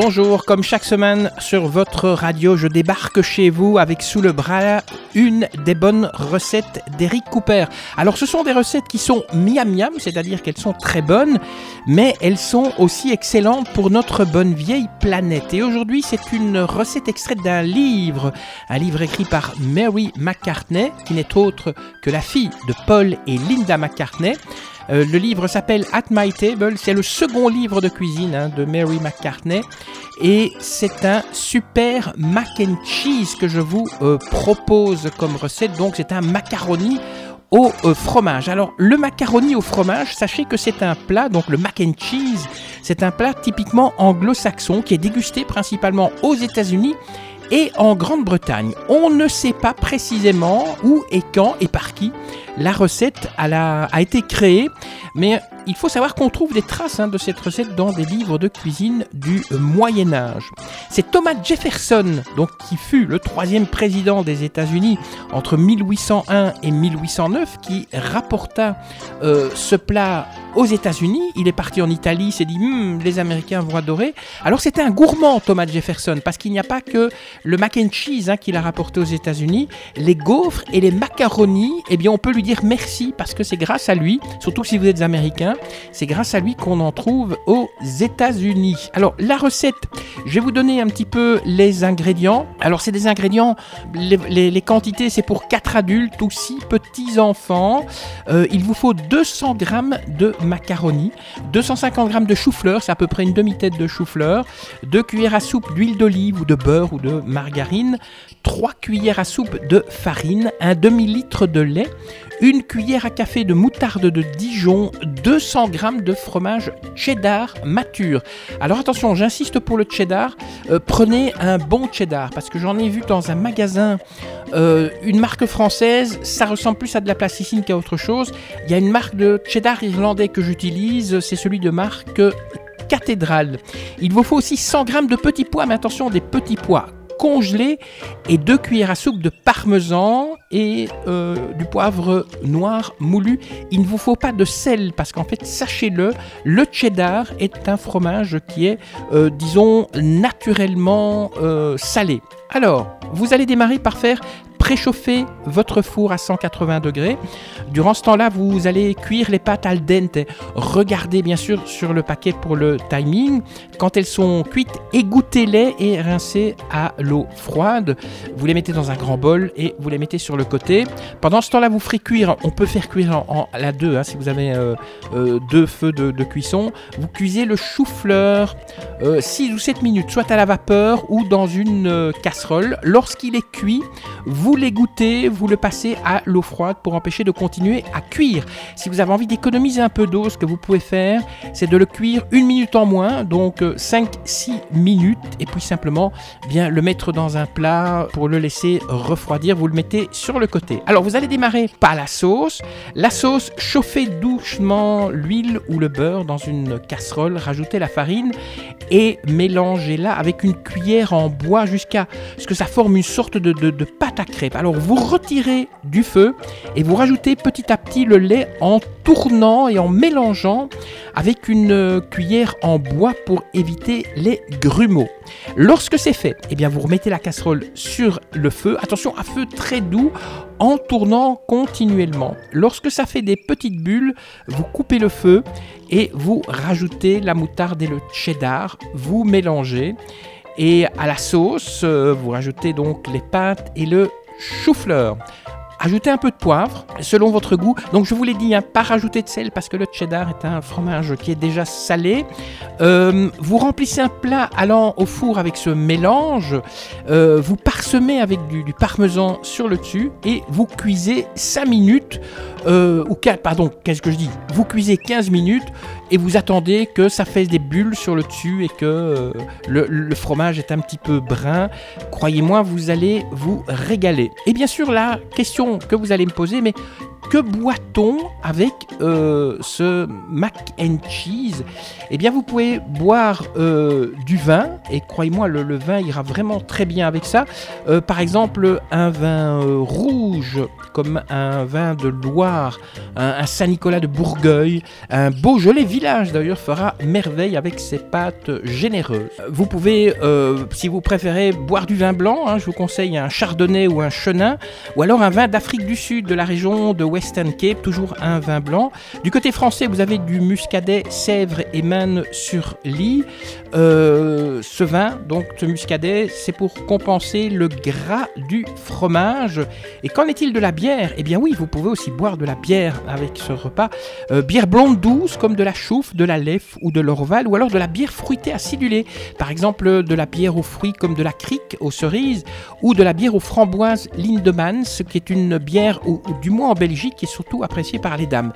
Bonjour, comme chaque semaine sur votre radio, je débarque chez vous avec sous le bras une des bonnes recettes d'Eric Cooper. Alors ce sont des recettes qui sont miam miam, c'est-à-dire qu'elles sont très bonnes, mais elles sont aussi excellentes pour notre bonne vieille planète. Et aujourd'hui c'est une recette extraite d'un livre, un livre écrit par Mary McCartney, qui n'est autre que la fille de Paul et Linda McCartney. Euh, le livre s'appelle At My Table, c'est le second livre de cuisine hein, de Mary McCartney et c'est un super mac and cheese que je vous euh, propose comme recette. Donc c'est un macaroni au euh, fromage. Alors le macaroni au fromage, sachez que c'est un plat, donc le mac and cheese, c'est un plat typiquement anglo-saxon qui est dégusté principalement aux États-Unis et en Grande-Bretagne. On ne sait pas précisément où et quand et par qui la recette a, été créée, mais il faut savoir qu'on trouve des traces hein, de cette recette dans des livres de cuisine du Moyen Âge. C'est Thomas Jefferson, donc qui fut le troisième président des États-Unis entre 1801 et 1809, qui rapporta euh, ce plat aux États-Unis. Il est parti en Italie, s'est dit hmm, les Américains vont adorer. Alors c'était un gourmand Thomas Jefferson, parce qu'il n'y a pas que le mac and cheese hein, qu'il a rapporté aux États-Unis, les gaufres et les macaronis. Eh bien, on peut lui merci parce que c'est grâce à lui, surtout si vous êtes américain, c'est grâce à lui qu'on en trouve aux États-Unis. Alors la recette, je vais vous donner un petit peu les ingrédients. Alors c'est des ingrédients, les, quantités c'est pour 4 adultes ou 6 petits enfants. Euh, il vous faut 200 g de macaroni, 250 g de chou-fleur, c'est à peu près une demi-tête de chou-fleur, 2 cuillères à soupe d'huile d'olive ou de beurre ou de margarine, 3 cuillères à soupe de farine, un demi-litre de lait, une cuillère à café de moutarde de Dijon, 200 g de fromage cheddar mature. Alors attention, j'insiste pour le cheddar, euh, prenez un bon cheddar parce que j'en ai vu dans un magasin euh, une marque française, ça ressemble plus à de la plasticine qu'à autre chose. Il y a une marque de cheddar irlandais que j'utilise, c'est celui de marque Cathédrale. Il vous faut aussi 100 g de petits pois, mais attention, des petits pois congelé et 2 cuillères à soupe de parmesan et euh, du poivre noir moulu. Il ne vous faut pas de sel parce qu'en fait, sachez-le, le cheddar est un fromage qui est, euh, disons, naturellement euh, salé. Alors, vous allez démarrer par faire préchauffer votre four à 180 degrés. Durant ce temps-là, vous allez cuire les pâtes al dente. Regardez bien sûr sur le paquet pour le timing. Quand elles sont cuites, égouttez-les et rincez à l'eau froide. Vous les mettez dans un grand bol et vous les mettez sur le côté. Pendant ce temps-là, vous ferez cuire. On peut faire cuire en, la deux hein, si vous avez euh, euh, deux feux de, cuisson. Vous cuisez le chou-fleur 6 euh, ou 7 minutes, soit à la vapeur ou dans une casserole. Lorsqu'il est cuit, vous l'égouttez, vous le passez à l'eau froide pour empêcher de continuer à cuire. Si vous avez envie d'économiser un peu d'eau, ce que vous pouvez faire, c'est de le cuire une minute en moins, donc 5-6 euh, minutes, et puis simplement bien le mettre dans un plat pour le laisser refroidir. Vous le mettez sur le côté. Alors vous allez démarrer par la sauce. La sauce, chauffez doucement l'huile ou le beurre dans une casserole, rajoutez la farine et mélangez-la avec une cuillère en bois jusqu'à que ça forme une sorte de, pâte à crème. Alors vous retirez du feu et vous rajoutez petit à petit le lait en tournant et en mélangeant avec une euh, cuillère en bois pour éviter les grumeaux. Lorsque c'est fait, eh bien vous remettez la casserole sur le feu. Attention à feu très doux en tournant continuellement. Lorsque ça fait des petites bulles, vous coupez le feu et vous rajoutez la moutarde et le cheddar. Vous mélangez. Et à la sauce, euh, vous rajoutez donc les pâtes et le chou-fleur. Ajoutez un peu de poivre selon votre goût. Donc je vous l'ai dit, hein, pas rajouter de sel parce que le cheddar est un fromage qui est déjà salé. Euh, vous remplissez un plat allant au four avec ce mélange. Euh, vous parsemez avec du, parmesan sur le dessus et vous cuisez 5 minutes. Ou 4, pardon, qu'est-ce que je dis? Vous cuisez 15 minutes et vous attendez que ça fasse des bulles sur le dessus et que le, le, fromage est un petit peu brun. Croyez-moi, vous allez vous régaler. Et bien sûr, la question que vous allez me poser, mais que boit-on avec euh, ce mac and cheese? Eh bien, vous pouvez boire euh, du vin, et croyez-moi, le, vin ira vraiment très bien avec ça. Euh, par exemple, un vin rouge, comme un vin de Loire, un, Saint-Nicolas de Bourgueil, un Beaujolais village d'ailleurs fera merveille avec ses pâtes généreuses. Vous pouvez, si vous préférez, boire du vin blanc. Hein, je vous conseille un chardonnay ou un chenin, ou alors un vin d'Afrique du Sud, de la région de Western Cape, toujours un vin blanc. Du côté français, vous avez du muscadet, sèvres et manne sur lit. Euh, ce vin, donc ce muscadet, c'est pour compenser le gras du fromage. Et qu'en est-il de la bière? Eh bien oui, vous pouvez aussi boire de la bière avec ce repas. Euh, bière blonde douce comme de la chouffe, de la lèvre ou de l'orval, ou alors de la bière fruitée acidulée. Par exemple, de la bière aux fruits comme de la crique aux cerises, ou de la bière aux framboises Lindemann, ce qui est une bière, ou du moins en Belgique, qui est surtout appréciée par les dames.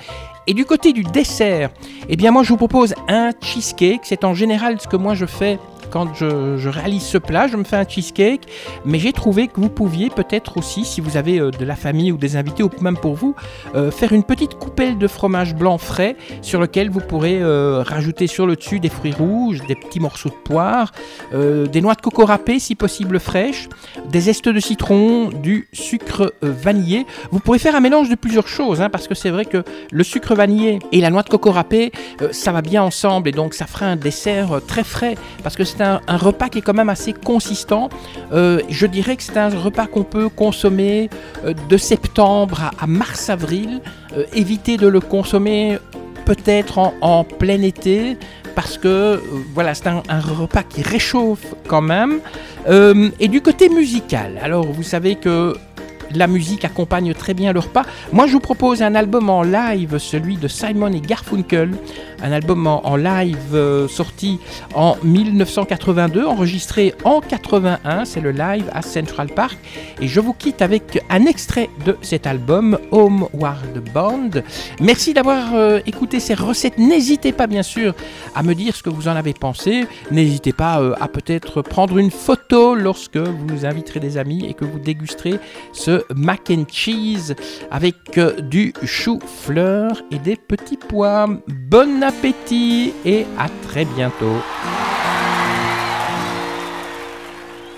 Et du côté du dessert, eh bien moi je vous propose un cheesecake. C'est en général ce que moi je fais quand je, réalise ce plat, je me fais un cheesecake, mais j'ai trouvé que vous pouviez peut-être aussi, si vous avez euh, de la famille ou des invités, ou même pour vous, euh, faire une petite coupelle de fromage blanc frais sur lequel vous pourrez euh, rajouter sur le dessus des fruits rouges, des petits morceaux de poire, des noix de coco râpées si possible fraîches, des zestes de citron, du sucre vanillé. Vous pourrez faire un mélange de plusieurs choses, hein, parce que c'est vrai que le sucre vanillé et la noix de coco râpée, ça va bien ensemble et donc ça fera un dessert très frais, parce que c'est un, repas qui est quand même assez consistant. Euh, je dirais que c'est un repas qu'on peut consommer euh, de septembre à, mars-avril. Euh, éviter de le consommer peut-être en, plein été parce que voilà, c'est un, repas qui réchauffe quand même. et du côté musical, alors vous savez que la musique accompagne très bien le repas. Moi, je vous propose un album en live, celui de Simon et Garfunkel, un album en, live euh, sorti en 1982, enregistré en 81, c'est le live à Central Park. Et je vous quitte avec un extrait de cet album, Homeward Band. Merci d'avoir euh, écouté ces recettes. N'hésitez pas, bien sûr, à me dire ce que vous en avez pensé. N'hésitez pas euh, à peut-être prendre une photo lorsque vous inviterez des amis et que vous dégusterez ce mac and cheese avec du chou-fleur et des petits pois. Bonne appétit et à très bientôt.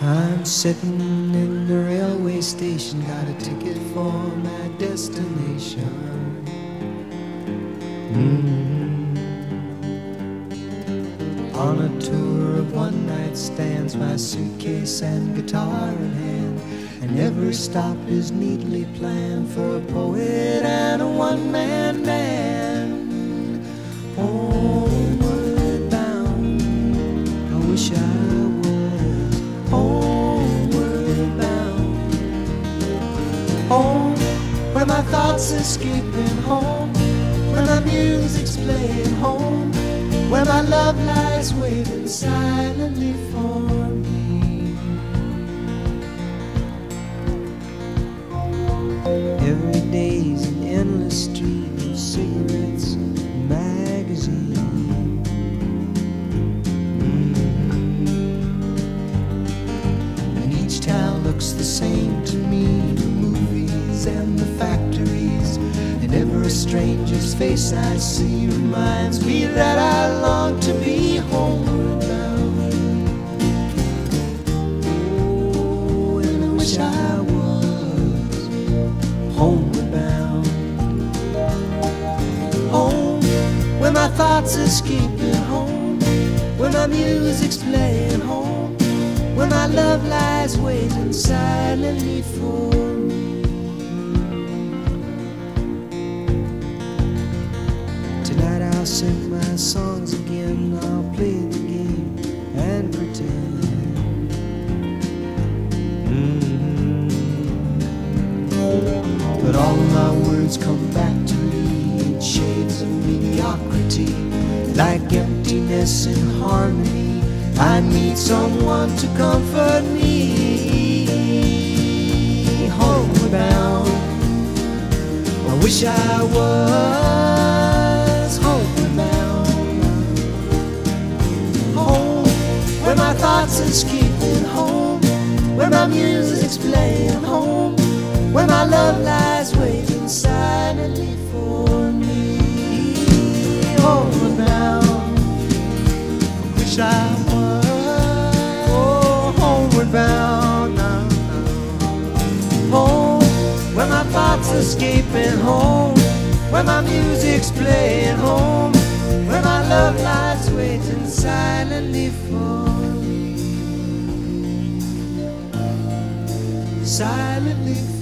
I'm sitting in the railway station, got a ticket for my destination. Mm. On a tour of one night stands, my suitcase and guitar in hand. And every stop is neatly planned for a poet and a one man band. Homeward bound, I wish I was homeward bound. Home, where my thoughts are escaping home, where my music's playing home, where my love lies waiting silently for me. Every day's an endless stream of cigarettes and magazines. And each town looks the same to me the movies and the factories. And every stranger's face I see reminds me that I long to be homeward my love lies waiting silently for me. Tonight I'll sing my songs again, I'll play the game and pretend. Mm-hmm. But all my words come back to me in shades of mediocrity, like emptiness and harmony I need someone to comfort me. Homeward bound, I wish I was homeward bound. Home, where my thoughts are escaping home, where my music's playing home, where my love lies waiting silently for me. Homeward bound, I wish I thoughts escaping home, where my music's playing home, where my love lies waiting silently for me. Silently